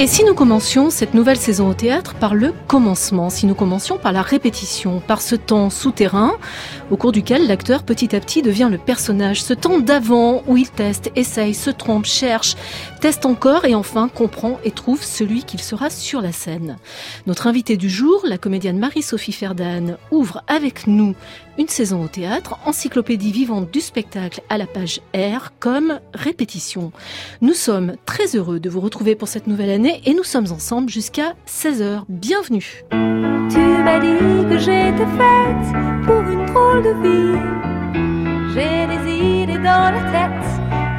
Et si nous commencions cette nouvelle saison au théâtre par le commencement, si nous commencions par la répétition, par ce temps souterrain au cours duquel l'acteur petit à petit devient le personnage, ce temps d'avant où il teste, essaye, se trompe, cherche, teste encore et enfin comprend et trouve celui qu'il sera sur la scène. Notre invitée du jour, la comédienne Marie-Sophie Ferdan, ouvre avec nous une saison au théâtre, encyclopédie vivante du spectacle à la page R comme répétition. Nous sommes très heureux de vous retrouver pour cette nouvelle année et nous sommes ensemble jusqu'à 16h. Bienvenue. Tu m'as dit que j'étais faite pour une drôle de vie. J'ai des idées dans la tête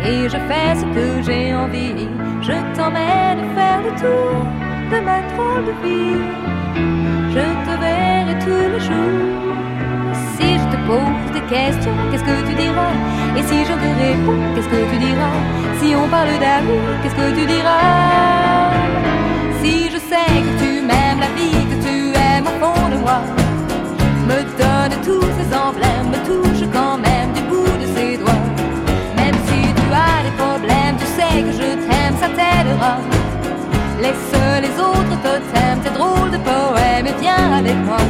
et je fais ce que j'ai envie. Je t'emmène faire le tour de ma drôle de vie. Je te verrai tous les jours. Te pose des questions, qu'est-ce que tu diras? Et si je te réponds, qu'est-ce que tu diras? Si on parle d'amour, qu'est-ce que tu diras? Si je sais que tu m'aimes la vie, que tu aimes au fond de moi, me donne tous ces emblèmes, me touche quand même du bout de ses doigts. Même si tu as des problèmes, tu sais que je t'aime, ça t'aidera. Laisse les autres totems, tes drôles de poèmes et viens avec moi.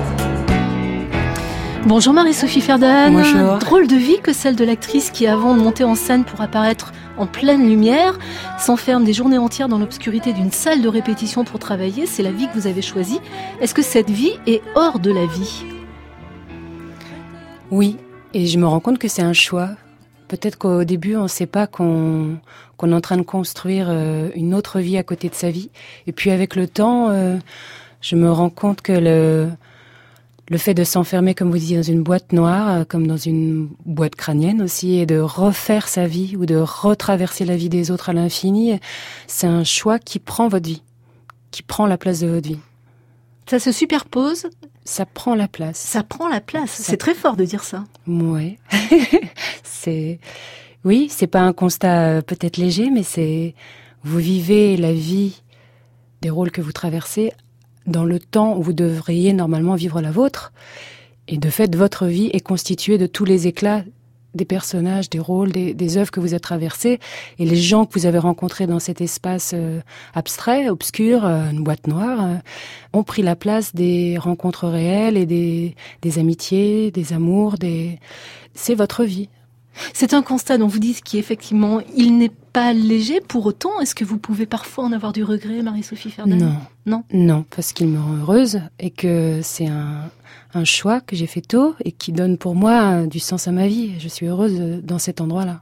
Bonjour Marie-Sophie Ferdan. Bonjour. Drôle de vie que celle de l'actrice qui, avant de monter en scène pour apparaître en pleine lumière, s'enferme des journées entières dans l'obscurité d'une salle de répétition pour travailler. C'est la vie que vous avez choisie. Est-ce que cette vie est hors de la vie? Oui, et je me rends compte que c'est un choix. Peut-être qu'au début, on ne sait pas qu'on est en train de construire euh, une autre vie à côté de sa vie. Et puis avec le temps, euh, je me rends compte que le, le fait de s'enfermer, comme vous disiez, dans une boîte noire, euh, comme dans une boîte crânienne aussi, et de refaire sa vie ou de retraverser la vie des autres à l'infini, c'est un choix qui prend votre vie, qui prend la place de votre vie. Ça se superpose, Ça prend la place. ça prend la place. Ça- C'est très fort de dire ça. Ouais. c'est oui, c'est pas un constat euh, peut-être léger, mais c'est vous vivez la vie des rôles que vous traversez dans le temps où vous devriez normalement vivre la vôtre. Et de fait, votre vie est constituée de tous les éclats des personnages, des rôles, des, œuvres que vous avez traversées et les gens que vous avez rencontrés dans cet espace euh, abstrait, obscur, euh, une boîte noire, euh, ont pris la place des rencontres réelles et des, des amitiés, des amours, des... C'est votre vie. C'est un constat dont vous dites qu'effectivement, il n'est pas léger. Pour autant, est-ce que vous pouvez parfois en avoir du regret, Marie-Sophie Ferdan Non. Non? Non, parce qu'il me rend heureuse et que c'est un, un choix que j'ai fait tôt et qui donne pour moi du sens à ma vie. Je suis heureuse dans cet endroit-là.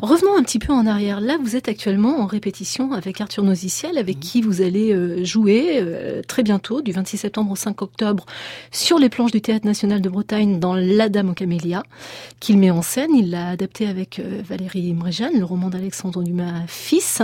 Revenons un petit peu en arrière. Là, vous êtes actuellement en répétition avec Arthur Noziciel, avec qui vous allez euh, jouer euh, très bientôt, du 26 septembre au 5 octobre, sur les planches du Théâtre National de Bretagne dans La Dame aux Camélias, qu'il met en scène. Il l'a adapté avec euh, Valérie Mréjeanne, le roman d'Alexandre Dumas fils.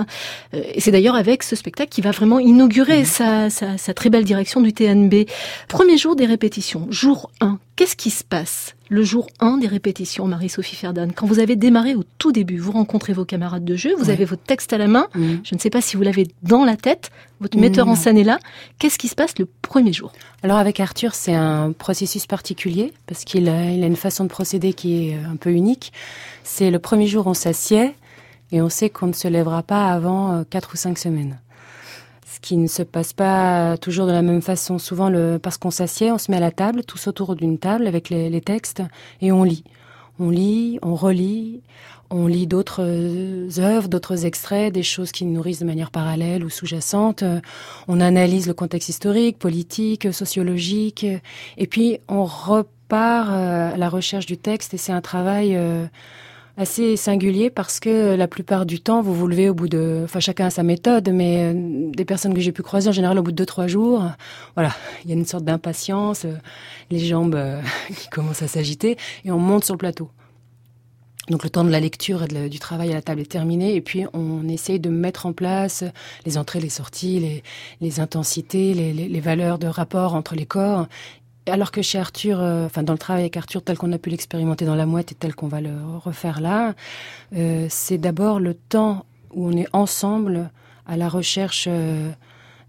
Et c'est d'ailleurs avec ce spectacle qui va vraiment inaugurer sa, sa, sa très belle direction du TNB. Premier jour des répétitions, jour 1. Qu'est-ce qui se passe le jour 1 des répétitions, Marie-Sophie Ferdan Quand vous avez démarré au tout début, vous rencontrez vos camarades de jeu, vous Ouais. avez votre texte à la main, je ne sais pas si vous l'avez dans la tête, votre metteur en scène est là. Qu'est-ce qui se passe le premier jour? Alors avec Arthur, c'est un processus particulier parce qu'il a, il a une façon de procéder qui est un peu unique. C'est le premier jour, on s'assied et on sait qu'on ne se lèvera pas avant euh, quatre ou cinq semaines. Qui ne se passe pas toujours de la même façon. Souvent, parce qu'on s'assied, on se met à la table, tous autour d'une table avec les, textes, et on lit. On lit, on relit, on lit d'autres euh, œuvres, d'autres extraits, des choses qui nous nourrissent de manière parallèle ou sous-jacente. Euh, On analyse le contexte historique, politique, euh, sociologique, et puis on repart à la recherche du texte, et c'est un travail assez singulier parce que la plupart du temps, vous vous levez au bout de, enfin chacun a sa méthode, mais euh, des personnes que j'ai pu croiser en général au bout de deux trois jours, voilà, il y a une sorte d'impatience, euh, les jambes euh, qui commencent à s'agiter et on monte sur le plateau. Donc le temps de la lecture et du travail à la table est terminé et puis on essaye de mettre en place les entrées, les sorties, les, intensités, les valeurs de rapport entre les corps Alors que chez Arthur, euh, dans le travail avec Arthur tel qu'on a pu l'expérimenter dans La Mouette et tel qu'on va le refaire là, euh, c'est d'abord le temps où on est ensemble à la recherche euh,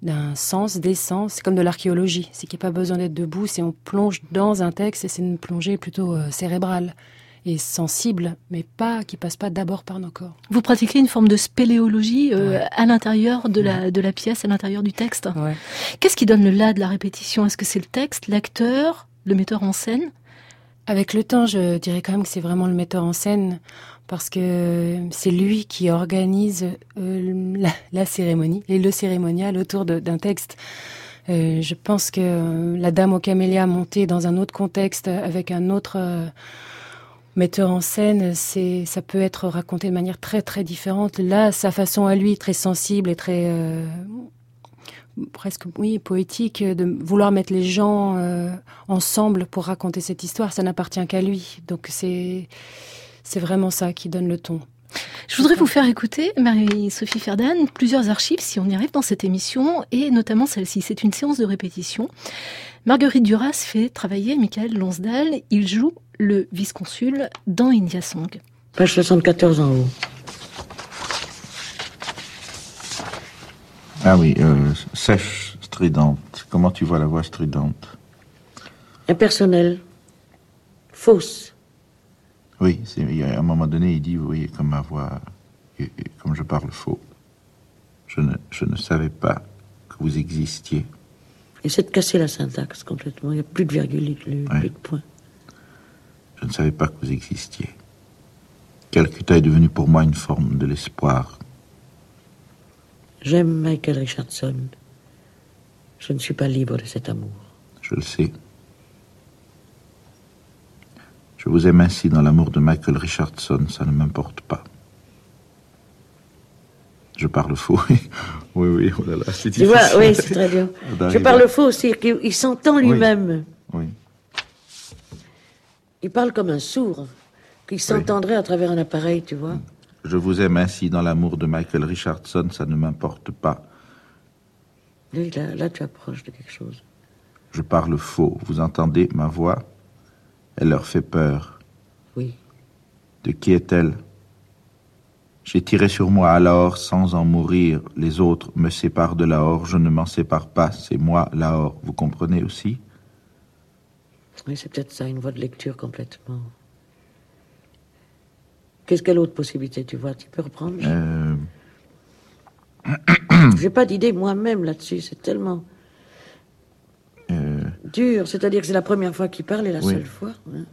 d'un sens, des sens. C'est comme de l'archéologie. C'est qu'il n'y a pas besoin d'être debout, c'est on plonge dans un texte et c'est une plongée plutôt cérébrale et sensible, mais pas qui passe pas d'abord par nos corps. Vous pratiquez une forme de spéléologie euh, à l'intérieur de la, de la pièce, à l'intérieur du texte. Ouais. Qu'est-ce qui donne le là de la répétition? Est-ce que c'est le texte, l'acteur, le metteur en scène? Avec le temps, je dirais quand même que c'est vraiment le metteur en scène parce que c'est lui qui organise euh, la, la cérémonie et le cérémonial autour de- d'un texte. Euh, je pense que euh, La Dame aux camélias montée dans un autre contexte avec un autre metteur en scène, c'est ça peut être raconté de manière très très différente. Là, sa façon à lui, très sensible et très euh, presque oui poétique, de vouloir mettre les gens euh, ensemble pour raconter cette histoire, ça n'appartient qu'à lui. Donc c'est c'est vraiment ça qui donne le ton. Je voudrais vous faire écouter, Marie-Sophie Ferdan, plusieurs archives, si on y arrive dans cette émission, et notamment celle-ci. C'est une séance de répétition. Marguerite Duras fait travailler Michael Lonsdal. Il joue le vice-consul dans India Song. Page 74 en haut. Ah oui, euh, sèche, stridente. Comment tu vois la voix stridente Impersonnel. Fausse. Oui, il a un moment donné, il dit, vous voyez, comme ma voix, comme je parle faux. Je ne, je ne savais pas que vous existiez. Et c'est de casser la syntaxe complètement. Il n'y a plus de virgule, plus, Ouais. plus de point. Je ne savais pas que vous existiez. Calcutta est devenu pour moi une forme de l'espoir. J'aime Michael Richardson. Je ne suis pas libre de cet amour. Je le sais. Je vous aime ainsi dans l'amour de Michael Richardson, ça ne m'importe pas. Je parle faux. oui, oui, oh là là, c'est Tu vois, oui, c'est très bien. Je parle faux aussi, qu'il il s'entend lui-même. Oui. Il parle comme un sourd, qui s'entendrait à travers un appareil, tu vois. Je vous aime ainsi dans l'amour de Michael Richardson, ça ne m'importe pas. Lui, là, là, tu approches de quelque chose. Je parle faux. Vous entendez ma voix? Elle leur fait peur. Oui. De qui est-elle? J'ai tiré sur moi alors sans en mourir. Les autres me séparent de Lahore. Je ne m'en sépare pas. C'est moi Lahore. Vous comprenez aussi? Oui, c'est peut-être ça, une voie de lecture complètement. Qu'est-ce quelle autre possibilité tu vois Tu peux reprendre? Euh, J'ai pas d'idée moi-même là-dessus, c'est tellement euh, dur. C'est-à-dire que c'est la première fois qu'il parle et la Oui. seule fois. hein.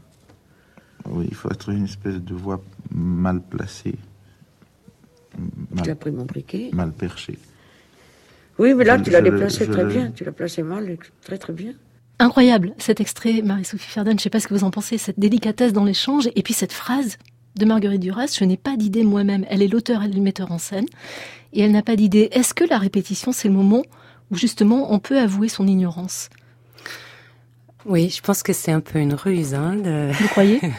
Oui, il faut être une espèce de voix mal placée. Tu as pris mon briquet. mal perchée. Oui, mais là, Je- tu l'as déplacé je très bien. Tu l'as placé mal, très très bien. Incroyable cet extrait, Marie-Sophie Ferdan. Je ne sais pas ce que vous en pensez, cette délicatesse dans l'échange, et puis cette phrase de Marguerite Duras, je n'ai pas d'idée moi-même. Elle est l'auteur, elle est le metteur en scène, et elle n'a pas d'idée. Est-ce que la répétition, c'est le moment où justement on peut avouer son ignorance? Oui, je pense que c'est un peu une ruse. Hein, de... Vous croyez?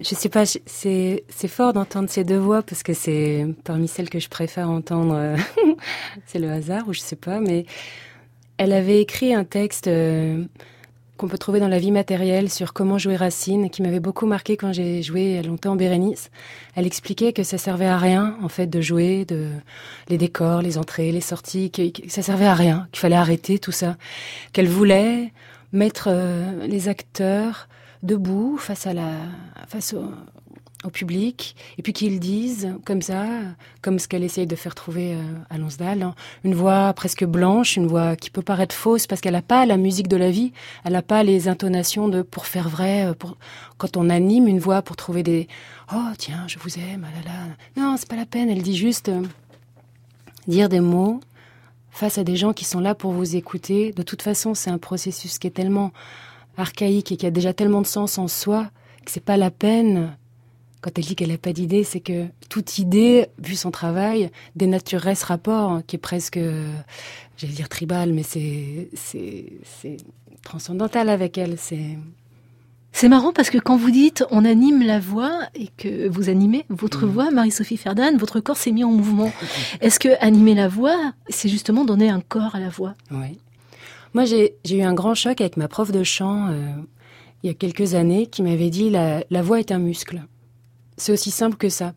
Je sais pas, c'est fort d'entendre ces deux voix parce que c'est parmi celles que je préfère entendre. c'est le hasard ou je sais pas, mais elle avait écrit un texte euh, qu'on peut trouver dans la vie matérielle sur comment jouer Racine, qui m'avait beaucoup marqué quand j'ai joué longtemps en Bérénice. Elle expliquait que ça servait à rien en fait de jouer, de les décors, les entrées, les sorties, que, que ça servait à rien, qu'il fallait arrêter tout ça, qu'elle voulait mettre euh, les acteurs debout face à la face au, au public et puis qu'ils disent comme ça comme ce qu'elle essaye de faire trouver euh, à Lonsdal hein, une voix presque blanche une voix qui peut paraître fausse parce qu'elle n'a pas la musique de la vie elle n'a pas les intonations de pour faire vrai euh, pour quand on anime une voix pour trouver des oh tiens je vous aime ah là là non c'est pas la peine elle dit juste euh, dire des mots face à des gens qui sont là pour vous écouter de toute façon c'est un processus qui est tellement archaïque et qui a déjà tellement de sens en soi que c'est pas la peine. Quand elle dit qu'elle n'a pas d'idée, c'est que toute idée, vu son travail, dénaturerait ce rapport hein, qui est presque, euh, j'allais dire tribal, mais c'est c'est c'est transcendantal avec elle. C'est C'est marrant parce que quand vous dites on anime la voix et que vous animez votre voix, Marie-Sophie Ferdan, votre corps s'est mis en mouvement. Est-ce que animer la voix, c'est justement donner un corps à la voix? Oui. Moi, j'ai eu un grand choc avec ma prof de chant euh, il y a quelques années qui m'avait dit la, la voix est un muscle. C'est aussi simple que ça.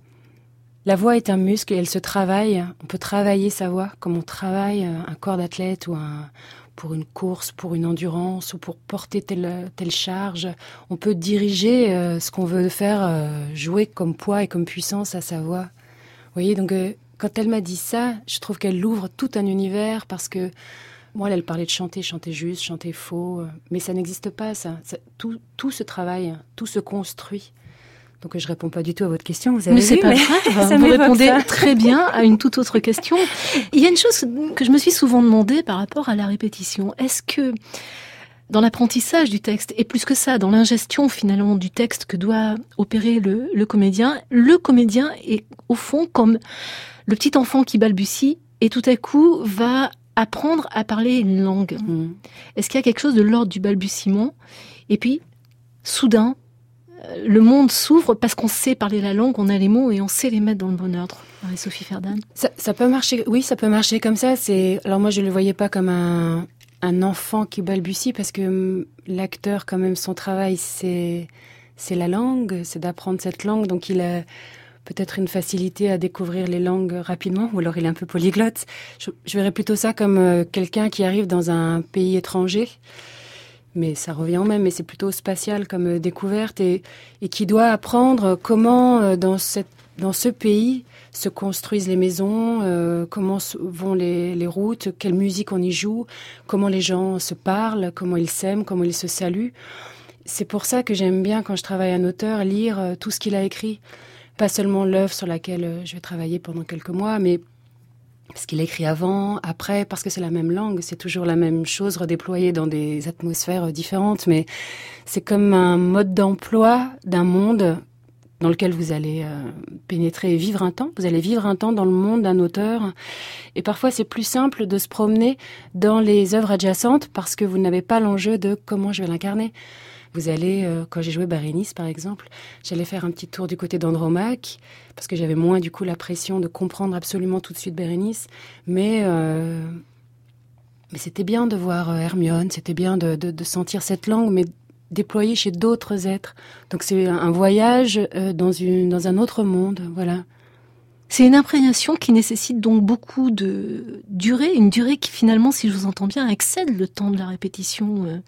La voix est un muscle et elle se travaille. On peut travailler sa voix comme on travaille un corps d'athlète ou pour une course, pour une endurance ou pour porter telle, telle charge. On peut diriger euh, ce qu'on veut faire euh, jouer comme poids et comme puissance à sa voix. Vous voyez, donc euh, quand elle m'a dit ça, je trouve qu'elle ouvre tout un univers parce que moi, elle parlait de chanter, chanter juste, chanter faux, mais ça n'existe pas, ça. tout, tout se travaille, tout se construit. Donc je réponds pas du tout à votre question, vous avez Mais c'est pas grave, vous répondez très bien à une toute autre question. Il y a une chose que je me suis souvent demandé par rapport à la répétition. Est-ce que dans l'apprentissage du texte, et plus que ça, dans l'ingestion finalement du texte que doit opérer le, le comédien, le comédien est au fond comme le petit enfant qui balbutie et tout à coup va apprendre à parler une langue. Mmh. Est-ce qu'il y a quelque chose de l'ordre du balbutiement? Et puis, soudain, le monde s'ouvre parce qu'on sait parler la langue, on a les mots et on sait les mettre dans le bon ordre. Marie-Sophie Ferdan. Ça, peut marcher, oui, ça peut marcher comme ça. C'est alors moi je le voyais pas comme un, enfant qui balbutie parce que hum, l'acteur quand même son travail c'est c'est la langue, c'est d'apprendre cette langue, donc il a peut-être une facilité à découvrir les langues rapidement, ou alors il est un peu polyglotte. Je, je verrais plutôt ça comme euh, quelqu'un qui arrive dans un pays étranger mais ça revient au même, mais c'est plutôt spatial comme euh, découverte et, et qui doit apprendre comment euh, dans, cette, dans ce pays se construisent les maisons, euh, comment vont les, les, routes, quelle musique on y joue, comment les gens se parlent, comment ils s'aiment, comment ils se saluent. C'est pour ça que j'aime bien quand je travaille un auteur lire tout ce qu'il a écrit, pas seulement l'œuvre sur laquelle je vais travailler pendant quelques mois, mais parce qu'il écrit avant, après, parce que c'est la même langue, c'est toujours la même chose redéployée dans des atmosphères différentes, mais c'est comme un mode d'emploi d'un monde dans lequel vous allez euh, pénétrer et vivre un temps. Vous allez vivre un temps dans le monde d'un auteur. Et parfois, c'est plus simple de se promener dans les œuvres adjacentes parce que vous n'avez pas l'enjeu de comment je vais l'incarner. Vous allez, euh, quand j'ai joué Barénice par exemple, j'allais faire un petit tour du côté d'Andromaque, parce que j'avais moins du coup la pression de comprendre absolument tout de suite Bérénice. Mais, euh, mais c'était bien de voir euh, Hermione, c'était bien de, de, sentir cette langue, mais déployée chez d'autres êtres. Donc c'est un voyage dans, une, dans un autre monde, voilà. C'est une imprégnation qui nécessite donc beaucoup de durée, une durée qui finalement, si je vous entends bien, excède le temps de la répétition.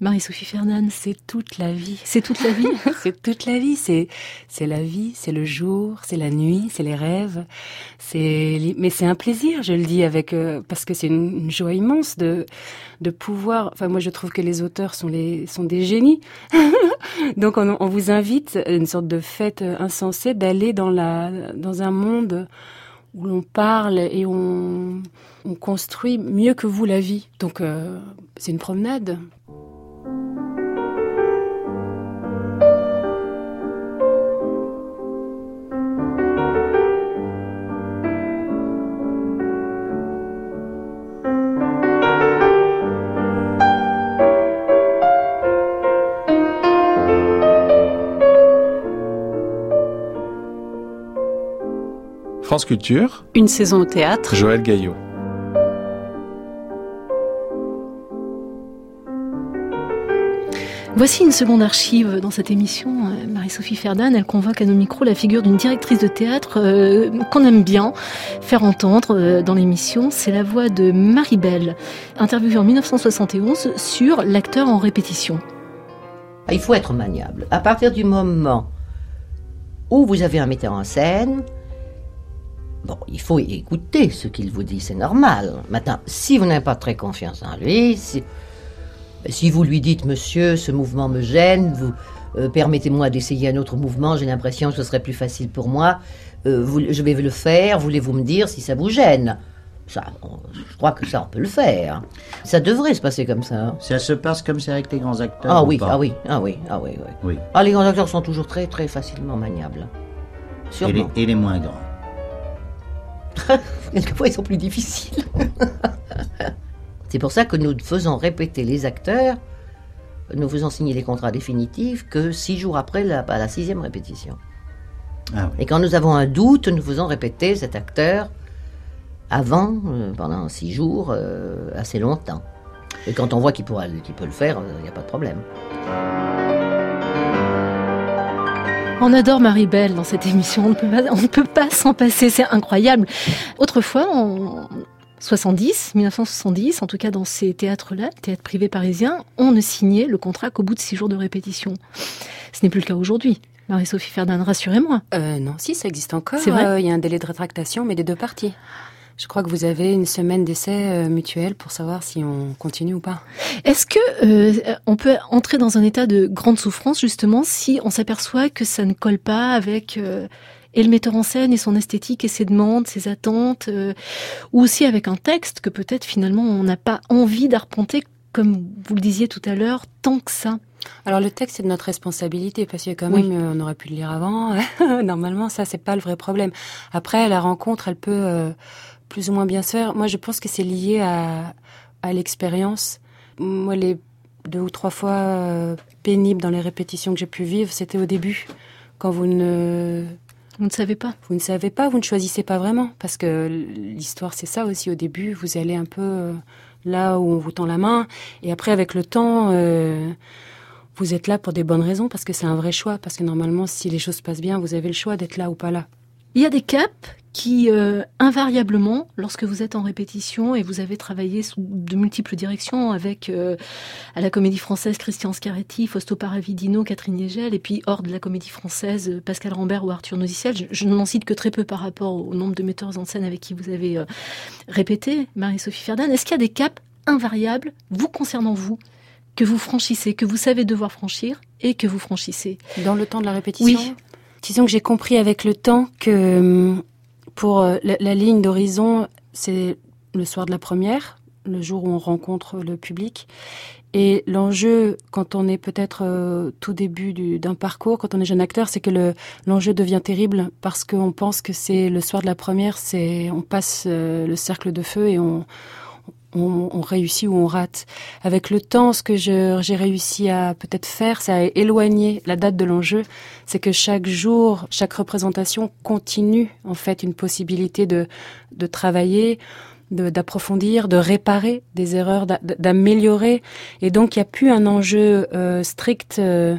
Marie-Sophie Fernand, c'est toute la vie. C'est toute la vie. c'est toute la vie. C'est c'est la vie, c'est le jour, c'est la nuit, c'est les rêves. C'est mais c'est un plaisir, je le dis avec euh, parce que c'est une, joie immense de de pouvoir. Enfin moi je trouve que les auteurs sont les sont des génies. Donc on, on vous invite une sorte de fête insensée d'aller dans la dans un monde où l'on parle et on, on construit mieux que vous la vie. Donc euh, c'est une promenade. France Culture. Une saison au théâtre. Joël Gaillot. Voici une seconde archive dans cette émission. Euh, Marie-Sophie Ferdan, elle convoque à nos micros la figure d'une directrice de théâtre euh, qu'on aime bien faire entendre euh, dans l'émission. C'est la voix de Marie Belle, interviewée en 1971 sur l'acteur en répétition. Il faut être maniable. À partir du moment où vous avez un metteur en scène, bon, il faut écouter ce qu'il vous dit, c'est normal. Maintenant, si vous n'avez pas très confiance en lui, si si vous lui dites, monsieur, ce mouvement me gêne, vous euh, permettez-moi d'essayer un autre mouvement, j'ai l'impression que ce serait plus facile pour moi, euh, je vais le faire, voulez-vous me dire si ça vous gêne? Ça, je crois que ça, on peut le faire. Ça devrait se passer comme ça. Hein. Ça se passe comme ça avec les grands acteurs. Ah oui, ah oui, ah oui, ah oui, oui. Ah, les grands acteurs sont toujours très, très facilement maniables. Sûrement. Et les, moins grands. Quelquefois, ils sont plus difficiles. C'est pour ça que nous faisons répéter les acteurs, nous faisons signer les contrats définitifs que six jours après la, la sixième répétition. Ah Et quand nous avons un doute, nous faisons répéter cet acteur avant, euh, pendant six jours, euh, assez longtemps. Et quand on voit qu'il peut le faire, il n'y a pas de problème. On adore Marie-Belle dans cette émission, on ne peut pas, on ne peut pas s'en passer, c'est incroyable. Autrefois, en 70, 1970, en tout cas dans ces théâtres-là, théâtres privés parisiens, on ne signait le contrat qu'au bout de six jours de répétition. Ce n'est plus le cas aujourd'hui. Marie-Sophie Ferdinand, rassurez-moi. Euh, non, si, ça existe encore. C'est vrai Euh, Il y a un délai de rétractation, mais des deux parties. Je crois que vous avez une semaine d'essai euh, mutuel pour savoir si on continue ou pas. Est-ce que euh, on peut entrer dans un état de grande souffrance justement si on s'aperçoit que ça ne colle pas avec euh, et le metteur en scène et son esthétique et ses demandes, ses attentes, euh, ou aussi avec un texte que peut-être finalement on n'a pas envie d'arpenter comme vous le disiez tout à l'heure tant que ça? Alors le texte c'est de notre responsabilité parce que quand même euh, on aurait pu le lire avant. Normalement ça c'est pas le vrai problème. Après la rencontre elle peut euh, plus ou moins bien se faire. Moi je pense que c'est lié à, à l'expérience. Moi les deux ou trois fois euh, pénibles dans les répétitions que j'ai pu vivre c'était au début quand vous ne Vous ne savez pas. vous ne savez pas, vous ne choisissez pas vraiment, parce que l'histoire c'est ça aussi. Au début, vous allez un peu euh, là où on vous tend la main, et après avec le temps, euh, vous êtes là pour des bonnes raisons, parce que c'est un vrai choix, parce que normalement, si les choses se passent bien, vous avez le choix d'être là ou pas là. Il y a des caps qui, euh, invariablement, lorsque vous êtes en répétition et vous avez travaillé sous de multiples directions avec, euh, à la Comédie Française, Christian Scaretti, Fausto Paravidino, Catherine Yegel, et puis hors de la Comédie Française, euh, Pascal Rambert ou Arthur Noziciel, je, je ne m'en cite que très peu par rapport au nombre de metteurs en scène avec qui vous avez euh, répété, Marie-Sophie Ferdinand. Est-ce qu'il y a des caps invariables, vous concernant vous, que vous franchissez, que vous savez devoir franchir et que vous franchissez? Dans le temps de la répétition? Oui. Disons que j'ai compris avec le temps que hum, pour euh, la, ligne d'horizon, c'est le soir de la première, le jour où on rencontre le public. Et l'enjeu, quand on est peut-être euh, tout début du- d'un parcours, quand on est jeune acteur, c'est que le- l'enjeu devient terrible parce qu'on pense que c'est le soir de la première, c'est on passe euh, le cercle de feu et on, on, on réussit ou on rate. Avec le temps, ce que j'ai réussi à peut-être faire, c'est à éloigner la date de l'enjeu. C'est que chaque jour, chaque représentation continue en fait une possibilité de, de travailler, d'approfondir, de, réparer des erreurs, d'a- d'améliorer. Et donc, il n'y a plus un enjeu euh, strict. euh,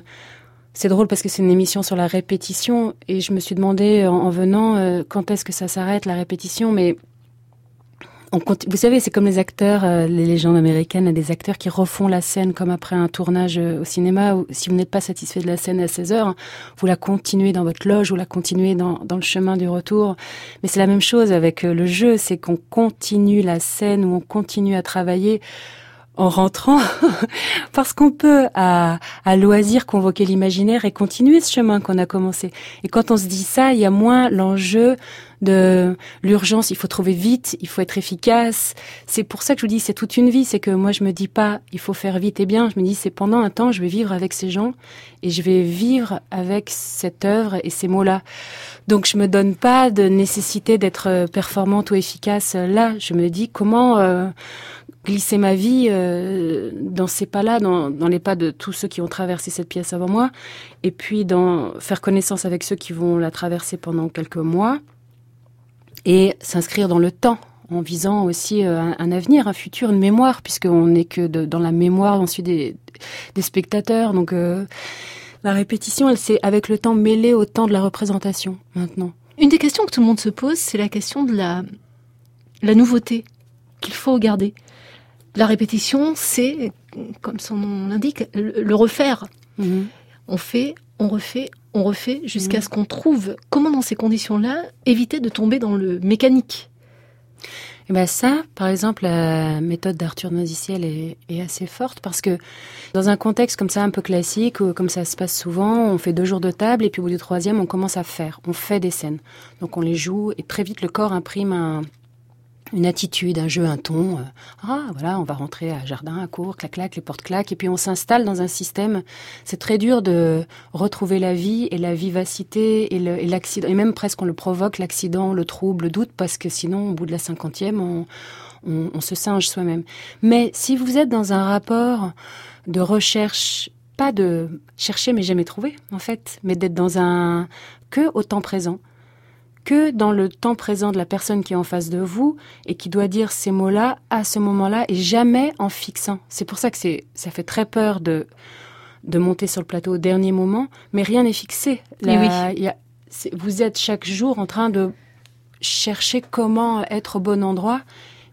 c'est drôle parce que c'est une émission sur la répétition et je me suis demandé en, en venant euh, quand est-ce que ça s'arrête la répétition, mais vous savez, c'est comme les acteurs, euh, les légendes américaines, des acteurs qui refont la scène comme après un tournage euh, au cinéma. Où, si vous n'êtes pas satisfait de la scène à 16 heures, vous la continuez dans votre loge, vous la continuez dans, le chemin du retour. Mais c'est la même chose avec euh, le jeu, c'est qu'on continue la scène, où on continue à travailler en rentrant, parce qu'on peut à loisir convoquer l'imaginaire et continuer ce chemin qu'on a commencé. Et quand on se dit ça, il y a moins l'enjeu de l'urgence, il faut trouver vite, il faut être efficace. C'est pour ça que je vous dis, c'est toute une vie. C'est que moi, je me dis pas, il faut faire vite et bien. Je me dis, c'est pendant un temps, je vais vivre avec ces gens et je vais vivre avec cette œuvre et ces mots-là. Donc, je me donne pas de nécessité d'être euh, performante ou efficace euh, là. Je me dis comment euh, glisser ma vie dans ces pas-là, dans, dans les pas de tous ceux qui ont traversé cette pièce avant moi, et puis dans faire connaissance avec ceux qui vont la traverser pendant quelques mois et s'inscrire dans le temps en visant aussi euh, un, un avenir, un futur, une mémoire, puisqu'on n'est que de- dans la mémoire ensuite des, des spectateurs. Donc euh, la répétition, elle s'est avec le temps mêlée au temps de la représentation maintenant. Une des questions que tout le monde se pose, c'est la question de la, la nouveauté qu'il faut garder. La répétition, c'est, comme son nom l'indique, le, le refaire. Mhm. On fait, on refait, on refait, jusqu'à Mhm. ce qu'on trouve comment, dans ces conditions-là, éviter de tomber dans le mécanique. Et ben ça, par exemple, la méthode d'Arthur Noziciel est, est assez forte parce que dans un contexte comme ça, un peu classique, où, comme ça se passe souvent, on fait deux jours de table et puis au bout du troisième, on commence à faire. On fait des scènes. Donc on les joue et très vite le corps imprime un- une attitude, un jeu, un ton. euh, ah voilà, on va rentrer à jardin, à court, clac clac, les portes claquent et puis on s'installe dans un système. C'est très dur de retrouver la vie et la vivacité et l'accident. Et même presque on le provoque, l'accident, le trouble, le doute, parce que sinon, au bout de la cinquantième, on, on se singe soi-même. Mais si vous êtes dans un rapport de recherche, pas de chercher mais jamais trouver, en fait, mais d'être dans un que au temps présent, que dans le temps présent de la personne qui est en face de vous et qui doit dire ces mots-là à ce moment-là et jamais en fixant. C'est pour ça que c'est, ça fait très peur de, de monter sur le plateau au dernier moment, mais rien n'est fixé. vous êtes chaque jour en train de chercher comment être au bon endroit.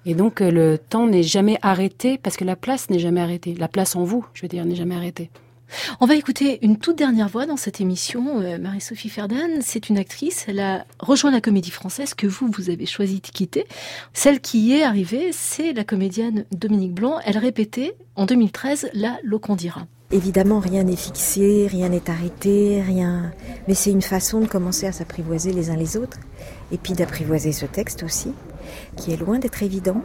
Et donc euh, le temps n'est jamais arrêté parce que la place n'est jamais arrêtée. La place en vous, je veux dire, n'est jamais arrêtée. On va écouter une toute dernière voix dans cette émission. Euh, Marie-Sophie Ferdan, c'est une actrice. Elle a rejoint la comédie française que vous, vous avez choisi de quitter. Celle qui y est arrivée, c'est la comédienne Dominique Blanc. Elle répétait en 2013 la Locondira. Évidemment, rien n'est fixé, rien n'est arrêté, rien. Mais c'est une façon de commencer à s'apprivoiser les uns les autres. Et puis d'apprivoiser ce texte aussi, qui est loin d'être évident.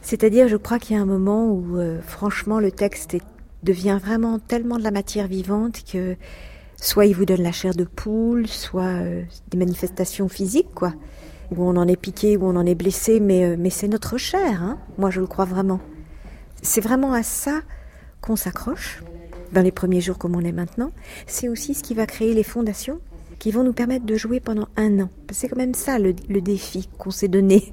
C'est-à-dire, je crois qu'il y a un moment où, euh, franchement, le texte est devient vraiment tellement de la matière vivante que soit il vous donne la chair de poule, soit euh, des manifestations physiques, quoi, où on en est piqué, où on en est blessé, mais, euh, mais c'est notre chair, hein moi je le crois vraiment. C'est vraiment à ça qu'on s'accroche, dans les premiers jours comme on est maintenant. C'est aussi ce qui va créer les fondations qui vont nous permettre de jouer pendant un an. C'est quand même ça le, défi qu'on s'est donné.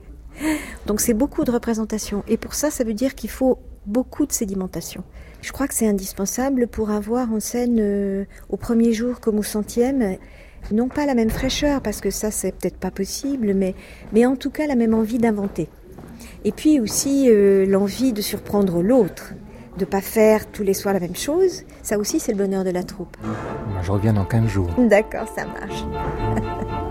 Donc c'est beaucoup de représentation. Et pour ça, ça veut dire qu'il faut beaucoup de sédimentation. Je crois que c'est indispensable pour avoir en scène euh, au premier jour comme au centième, non pas la même fraîcheur, parce que ça c'est peut-être pas possible, mais, mais en tout cas la même envie d'inventer. Et puis aussi euh, l'envie de surprendre l'autre, de pas faire tous les soirs la même chose. Ça aussi c'est le bonheur de la troupe. Je reviens dans 15 jours. D'accord, ça marche.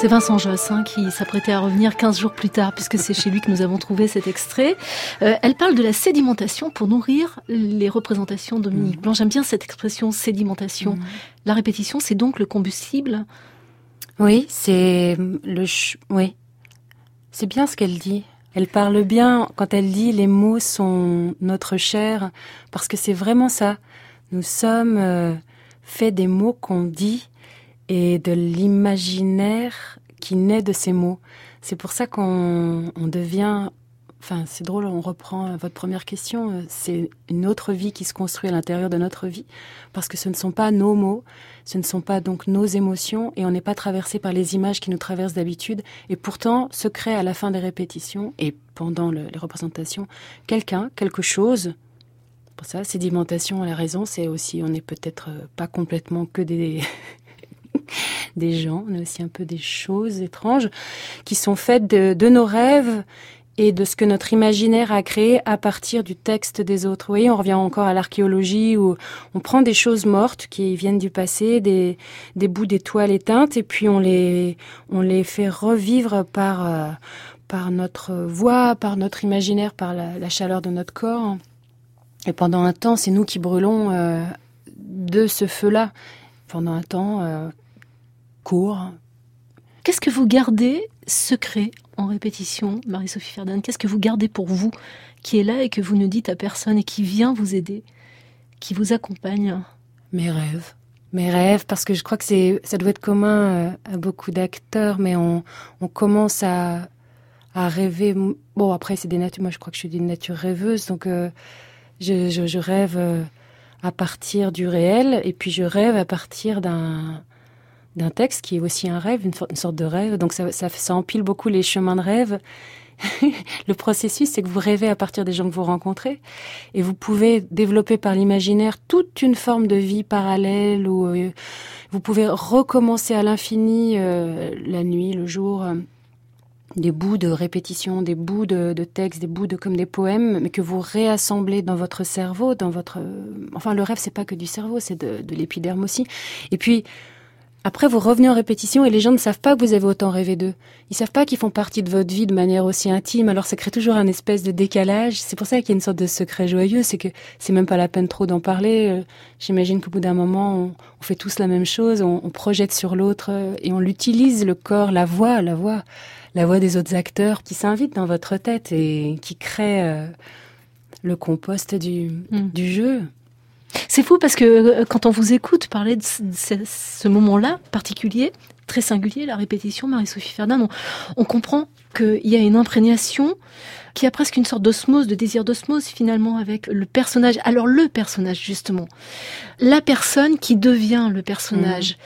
C'est Vincent Josse hein, qui s'apprêtait à revenir 15 jours plus tard, puisque c'est chez lui que nous avons trouvé cet extrait. Euh, elle parle de la sédimentation pour nourrir les représentations de Dominique mmh. Blanc. J'aime bien cette expression sédimentation. Mmh. La répétition, c'est donc le combustible? Oui, c'est le... Oui, c'est bien ce qu'elle dit. Elle parle bien quand elle dit les mots sont notre chair, parce que c'est vraiment ça. Nous sommes euh, faits des mots qu'on dit et de l'imaginaire qui naît de ces mots. C'est pour ça qu'on devient Enfin, c'est drôle, on reprend votre première question. C'est une autre vie qui se construit à l'intérieur de notre vie, parce que ce ne sont pas nos mots, ce ne sont pas donc nos émotions, et on n'est pas traversé par les images qui nous traversent d'habitude. Et pourtant, se crée à la fin des répétitions et pendant les représentations quelqu'un, quelque chose. Pour ça, sédimentation, la raison, c'est aussi, on n'est peut-être pas complètement que des des gens, on a aussi un peu des choses étranges qui sont faites de, nos rêves et de ce que notre imaginaire a créé à partir du texte des autres. Vous voyez, on revient encore à l'archéologie où on prend des choses mortes qui viennent du passé, des, des bouts d'étoiles éteintes, et puis on les, on les fait revivre par, euh, par notre voix, par notre imaginaire, par la, chaleur de notre corps. Et pendant un temps, c'est nous qui brûlons euh, de ce feu-là. Pendant un temps, euh, court. Qu'est-ce que vous gardez secret en répétition, Marie-Sophie Ferdan Qu'est-ce que vous gardez pour vous, qui est là et que vous ne dites à personne et qui vient vous aider, qui vous accompagne? Mes rêves. Mes rêves, parce que je crois que c'est, ça doit être commun euh, à beaucoup d'acteurs, mais on, commence à, rêver. Bon, après, c'est des natures. Moi, je crois que je suis d'une nature rêveuse, donc euh, je, rêve euh, à partir du réel, et puis je rêve à partir d'un d'un texte qui est aussi un rêve, une, sorte de rêve. Donc ça, empile beaucoup les chemins de rêve. le processus, c'est que vous rêvez à partir des gens que vous rencontrez et vous pouvez développer par l'imaginaire toute une forme de vie parallèle où euh, vous pouvez recommencer à l'infini euh, la nuit, le jour. Euh, des bouts de répétition, des bouts de, de textes, des bouts de comme des poèmes, mais que vous réassemblez dans votre cerveau, dans votre. Enfin, le rêve, c'est pas que du cerveau, c'est de, de l'épiderme aussi. Et puis, après, vous revenez en répétition et les gens ne savent pas que vous avez autant rêvé d'eux. Ils savent pas qu'ils font partie de votre vie de manière aussi intime. Alors, ça crée toujours un espèce de décalage. C'est pour ça qu'il y a une sorte de secret joyeux. C'est que c'est même pas la peine trop d'en parler. Euh, j'imagine qu'au bout d'un moment, on, fait tous la même chose. On, projette sur l'autre euh, et on l'utilise, le corps, la voix, la voix, la voix des autres acteurs qui s'invitent dans votre tête et qui créent euh, le compost du, mm. du jeu. C'est fou parce que euh, quand on vous écoute parler de ce, ce moment-là particulier, très singulier, la répétition, Marie-Sophie Ferdinand, on, on comprend qu'il y a une imprégnation, qui a presque une sorte d'osmose, de désir d'osmose finalement avec le personnage. Alors le personnage justement, la personne qui devient le personnage. Mmh.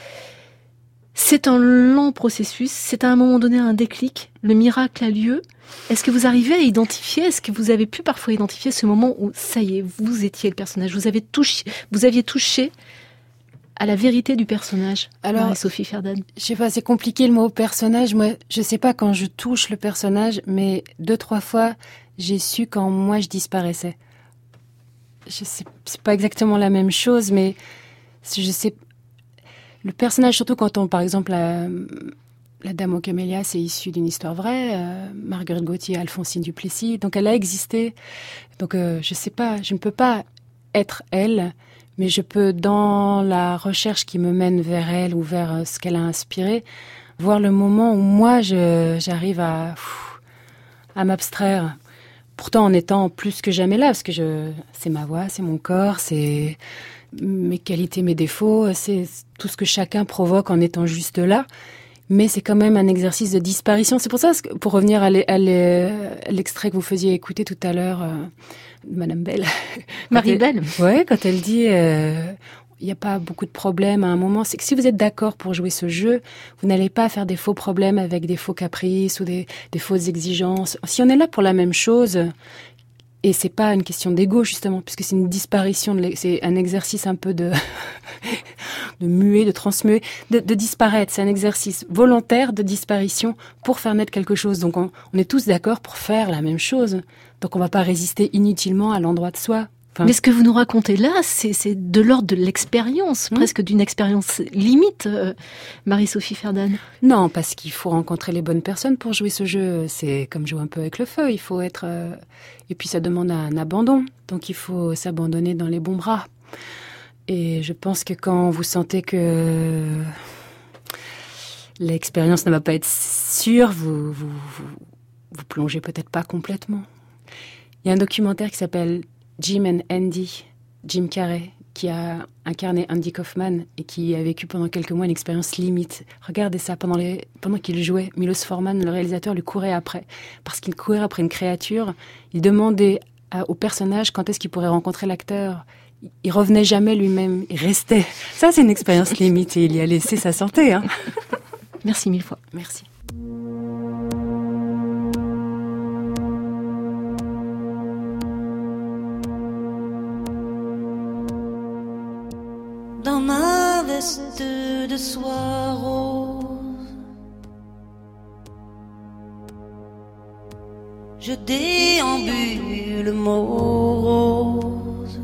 C'est un long processus, c'est à un moment donné un déclic, le miracle a lieu. Est-ce que vous arrivez à identifier, est-ce que vous avez pu parfois identifier ce moment où ça y est, vous étiez le personnage, vous avez touché, vous aviez touché à la vérité du personnage? Alors, Sophie Ferdan. Je sais pas, c'est compliqué le mot personnage. Moi, je sais pas quand je touche le personnage, mais deux trois fois, j'ai su quand moi je disparaissais. Je sais, c'est pas exactement la même chose, mais je sais. Le personnage, surtout quand on, par exemple, la, la Dame aux camélias, c'est issu d'une histoire vraie. Euh, Marguerite Gauthier, Alphonsine Duplessis, donc elle a existé. Donc euh, je sais pas, je ne peux pas être elle mais je peux, dans la recherche qui me mène vers elle ou vers euh, ce qu'elle a inspiré, voir le moment où moi j'arrive à, à m'abstraire. Pourtant en étant plus que jamais là, parce que je, c'est ma voix, c'est mon corps, c'est mes qualités, mes défauts, c'est tout ce que chacun provoque en étant juste là. Mais c'est quand même un exercice de disparition. C'est pour ça, pour revenir à l'extrait que vous faisiez écouter tout à l'heure, euh, Madame Belle. Marie Belle. Ouais, quand elle dit euh, il n'y a pas beaucoup de problèmes à un moment, c'est que si vous êtes d'accord pour jouer ce jeu, vous n'allez pas faire des faux problèmes avec des faux caprices ou des, des fausses exigences. Si on est là pour la même chose, et c'est pas une question d'ego justement, puisque c'est une disparition, c'est un exercice un peu de de muer, de transmuer, de, disparaître. C'est un exercice volontaire de disparition pour faire naître quelque chose. Donc on, on est tous d'accord pour faire la même chose. Donc on va pas résister inutilement à l'endroit de soi. Enfin, Mais ce que vous nous racontez là, c'est de l'ordre de l'expérience, mmh. presque d'une expérience limite, euh, Marie-Sophie Ferdan. Non, parce qu'il faut rencontrer les bonnes personnes pour jouer ce jeu. C'est comme jouer un peu avec le feu. Il faut être. Euh... Et puis ça demande un abandon. Donc il faut s'abandonner dans les bons bras. Et je pense que quand vous sentez que l'expérience ne va pas être sûre, vous, vous, vous, vous plongez peut-être pas complètement. Il y a un documentaire qui s'appelle Jim and Andy, Jim Carrey, qui a incarné Andy Kaufman et qui a vécu pendant quelques mois une expérience limite. Regardez ça, pendant, les, pendant qu'il jouait, Milos Forman, le réalisateur, lui courait après. Parce qu'il courait après une créature, il demandait à, au personnage quand est-ce qu'il pourrait rencontrer l'acteur. Il revenait jamais lui-même, il restait. Ça, c'est une expérience limite et il y a laissé sa santé. Hein. Merci mille fois. Merci. De soie rose. Je déambule morose.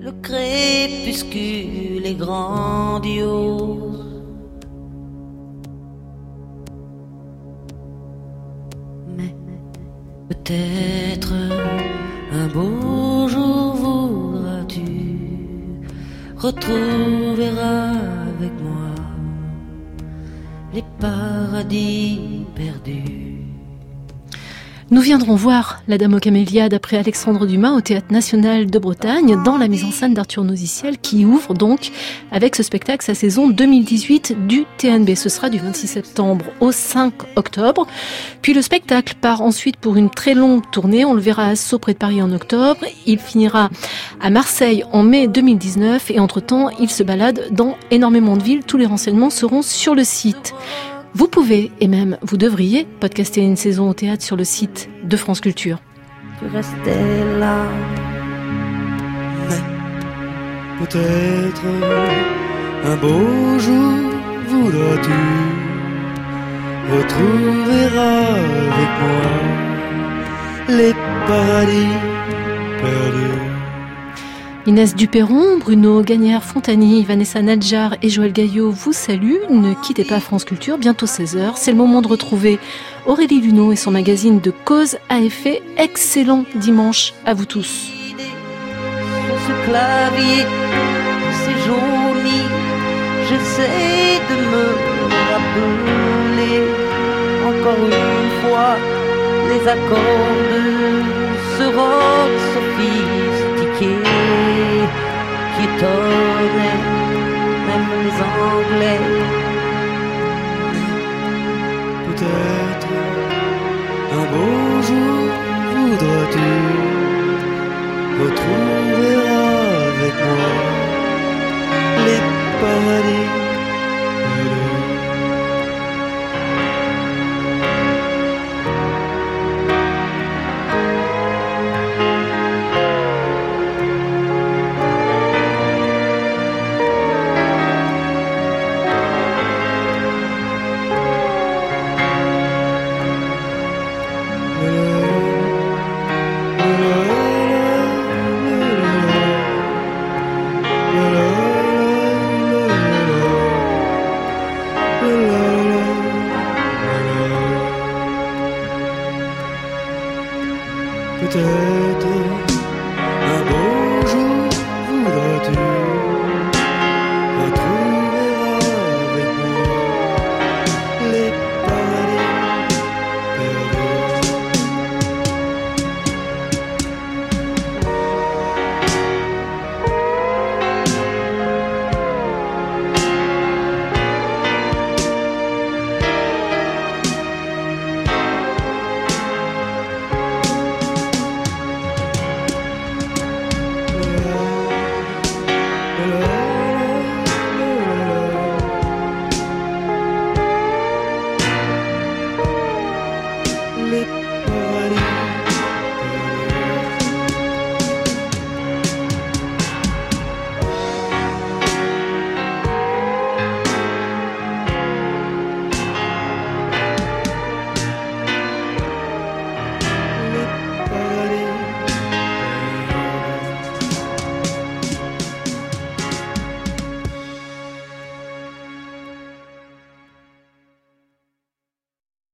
Le crépuscule est grandiose. Mais peut-être un beau retrouvera avec moi les paradis perdus. Nous viendrons voir La Dame aux Camélias d'après Alexandre Dumas au Théâtre National de Bretagne dans la mise en scène d'Arthur Noziciel qui ouvre donc avec ce spectacle sa saison 2018 du TNB. Ce sera du 26 septembre au 5 octobre. Puis le spectacle part ensuite pour une très longue tournée. On le verra à Sceaux près de Paris en octobre. Il finira à Marseille en mai 2019 et entre-temps il se balade dans énormément de villes. Tous les renseignements seront sur le site. Vous pouvez, et même vous devriez, podcaster une saison au théâtre sur le site de France Culture. Tu restais là. Mais peut-être un beau jour voudras-tu retrouver avec moi les paradis perdus. Inès Duperron, Bruno Gagnère-Fontani, Vanessa Nadjar et Joël Gaillot vous saluent. Ne quittez pas France Culture, bientôt 16h. C'est le moment de retrouver Aurélie Luneau et son magazine de cause à effet. Excellent dimanche à vous tous. Ce clavier, c'est joli. J'essaie de me rappeler encore une fois les accords de ce rock sophistiqué qui étonnait même les Anglais. Peut-être